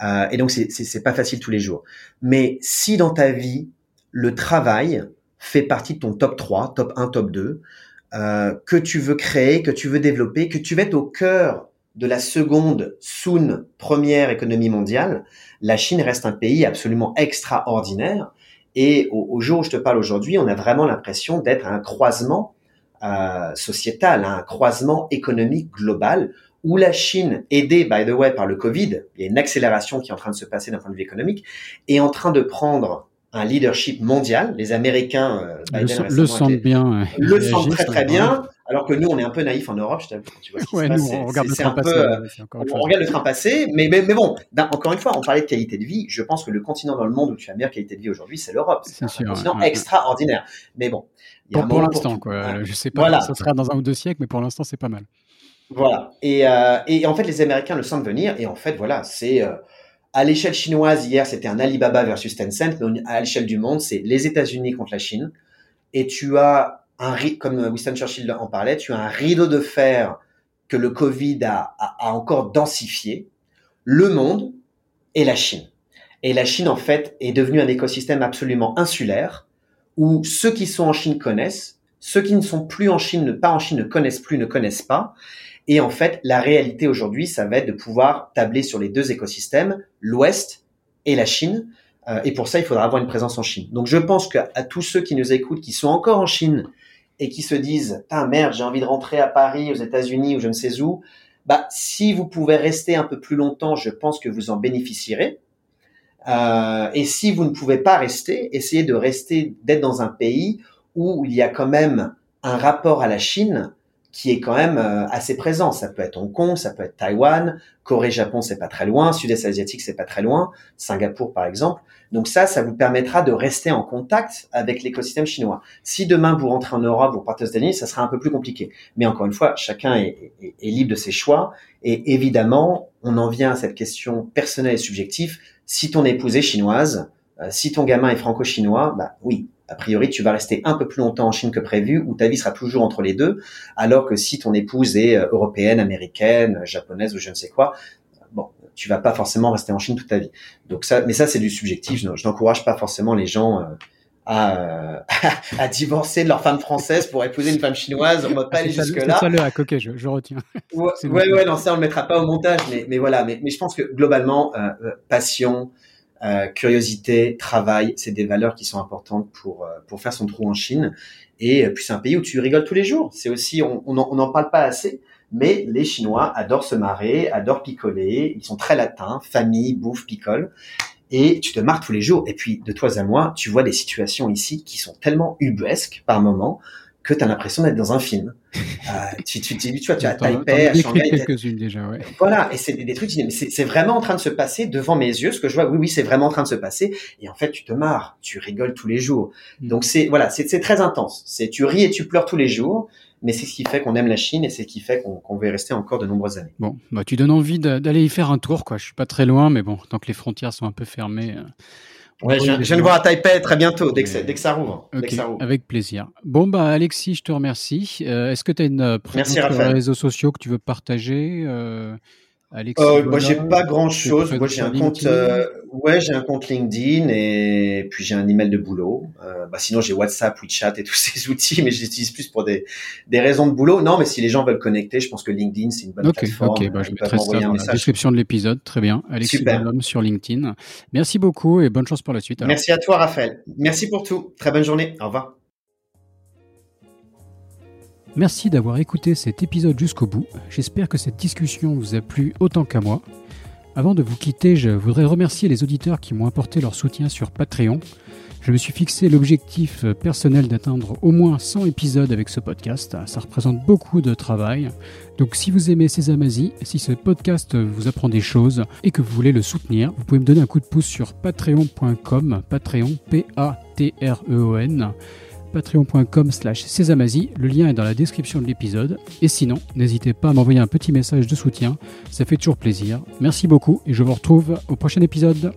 Euh, et donc, c'est pas facile tous les jours. Mais si dans ta vie, le travail fait partie de ton top 3, top 1, top 2, euh, que tu veux créer, que tu veux développer, que tu veux être au cœur de la seconde, soon, première économie mondiale, la Chine reste un pays absolument extraordinaire. Et au, jour où je te parle aujourd'hui, on a vraiment l'impression d'être à un croisement euh, sociétal, un croisement économique global où la Chine, aidée, by the way, par le Covid, il y a une accélération qui est en train de se passer d'un point de vue économique, est en train de prendre un leadership mondial. Les Américains euh, le, sentent bien. le sentent très très bien. Alors que nous, on est un peu naïfs en Europe, je t'avoue. Tu vois ouais, nous, on regarde le train passer. on, regarde le train passer, mais, mais, mais bon, encore une fois, on parlait de qualité de vie. Je pense que le continent dans le monde où tu as meilleure qualité de vie aujourd'hui, c'est l'Europe. C'est un, continent extraordinaire. Mais bon. pour, pour l'instant, quoi. Je sais pas, voilà. ça sera dans un ou deux siècles, mais pour l'instant, c'est pas mal. Voilà. Et, euh, et en fait, les Américains le sentent venir. Et en fait, voilà, c'est euh, à l'échelle chinoise hier, c'était un Alibaba versus Tencent, mais à l'échelle du monde, c'est les États-Unis contre la Chine. Et tu as un comme Winston Churchill en parlait, tu as un rideau de fer que le Covid a, a, a encore densifié. Le monde et la Chine. Et la Chine, en fait, est devenue un écosystème absolument insulaire où ceux qui sont en Chine connaissent, ceux qui ne sont plus en Chine, pas en Chine, ne connaissent plus, ne connaissent pas. Et en fait, la réalité aujourd'hui, ça va être de pouvoir tabler sur les deux écosystèmes, l'Ouest et la Chine. Euh, et pour ça, il faudra avoir une présence en Chine. Donc, je pense qu'à tous ceux qui nous écoutent, qui sont encore en Chine et qui se disent, ah merde, j'ai envie de rentrer à Paris, aux États-Unis ou je ne sais où, bah, si vous pouvez rester un peu plus longtemps, je pense que vous en bénéficierez. Euh, et si vous ne pouvez pas rester, essayez de rester, d'être dans un pays où il y a quand même un rapport à la Chine qui est quand même euh, assez présent. Ça peut être Hong Kong, ça peut être Taïwan, Corée, Japon, c'est pas très loin, Sud-Est asiatique, c'est pas très loin, Singapour par exemple. Donc ça, ça vous permettra de rester en contact avec l'écosystème chinois. Si demain vous rentrez en Europe, vous partez aux États-Unis, ça sera un peu plus compliqué. Mais encore une fois, chacun est, est, est libre de ses choix. Et évidemment, on en vient à cette question personnelle et subjective. Si ton épouse est chinoise, euh, si ton gamin est franco-chinois, bah oui, a priori, tu vas rester un peu plus longtemps en Chine que prévu, ou ta vie sera toujours entre les deux, alors que si ton épouse est euh, européenne, américaine, japonaise ou je ne sais quoi, bon, tu vas pas forcément rester en Chine toute ta vie. Donc ça, mais ça c'est du subjectif. Je, n'encourage pas forcément les gens euh, à, à, divorcer de leur femme française pour épouser une femme chinoise. On va pas aller jusque là. C'est ça le à coquet, je, je retiens. Ouais, ouais, ouais, non, ça on le mettra pas au montage, mais, mais voilà. Mais, mais je pense que globalement, euh, passion, euh, curiosité, travail, c'est des valeurs qui sont importantes pour euh, pour faire son trou en Chine. Et euh, puis c'est un pays où tu rigoles tous les jours. C'est aussi, on n'en parle pas assez, mais les Chinois adorent se marrer, adorent picoler. Ils sont très latins, famille, bouffe, picole. Et tu te marres tous les jours. Et puis de toi à moi, tu vois des situations ici qui sont tellement ubuesques par moment que tu as l'impression d'être dans un film. Euh, tu, tu, tu, tu vois, tu as Taipei, Shanghai. quelques-unes déjà, ouais. Voilà, et c'est des, trucs, c'est vraiment en train de se passer devant mes yeux, ce que je vois, oui, oui, c'est vraiment en train de se passer, et en fait, tu te marres, tu rigoles tous les jours. Mm. Donc c'est, voilà, c'est très intense. C'est, tu ris et tu pleures tous les jours, mais c'est ce qui fait qu'on aime la Chine et c'est ce qui fait qu'on qu va y rester encore de nombreuses années. Bon, bah, tu donnes envie d'aller y faire un tour, quoi. Je suis pas très loin, mais bon, tant que les frontières sont un peu fermées. Euh, Ouais, je, viens, de voir à Taipei très bientôt, dès que, dès que ça rouvre. Avec plaisir. Bon, bah, Alexis, je te remercie. Euh, Est-ce que tu as une euh, présence sur les réseaux sociaux que tu veux partager euh, Alexis euh, moi, j'ai pas grand chose. Moi, j'ai un compte, euh, ouais, j'ai un compte LinkedIn et puis j'ai un email de boulot. Euh, bah, sinon, j'ai WhatsApp, WeChat et tous ces outils, mais je les utilise plus pour des, des raisons de boulot. Non, mais si les gens veulent connecter, je pense que LinkedIn, c'est une bonne okay, plateforme. Ok, bah, je mettrai ça dans la description de l'épisode. Très bien. Alexis Bonhomme sur LinkedIn. Merci beaucoup et bonne chance pour la suite. Alors. Merci à toi, Raphaël. Merci pour tout. Très bonne journée. Au revoir. Merci d'avoir écouté cet épisode jusqu'au bout. J'espère que cette discussion vous a plu autant qu'à moi. Avant de vous quitter, je voudrais remercier les auditeurs qui m'ont apporté leur soutien sur Patreon. Je me suis fixé l'objectif personnel d'atteindre au moins 100 épisodes avec ce podcast. Ça représente beaucoup de travail. Donc si vous aimez Sésame Asie, si ce podcast vous apprend des choses et que vous voulez le soutenir, vous pouvez me donner un coup de pouce sur patreon.com, patreon, P-A-T-R-E-O-N patreon.com slash sésamazie, le lien est dans la description de l'épisode. Et sinon, n'hésitez pas à m'envoyer un petit message de soutien, ça fait toujours plaisir. Merci beaucoup et je vous retrouve au prochain épisode.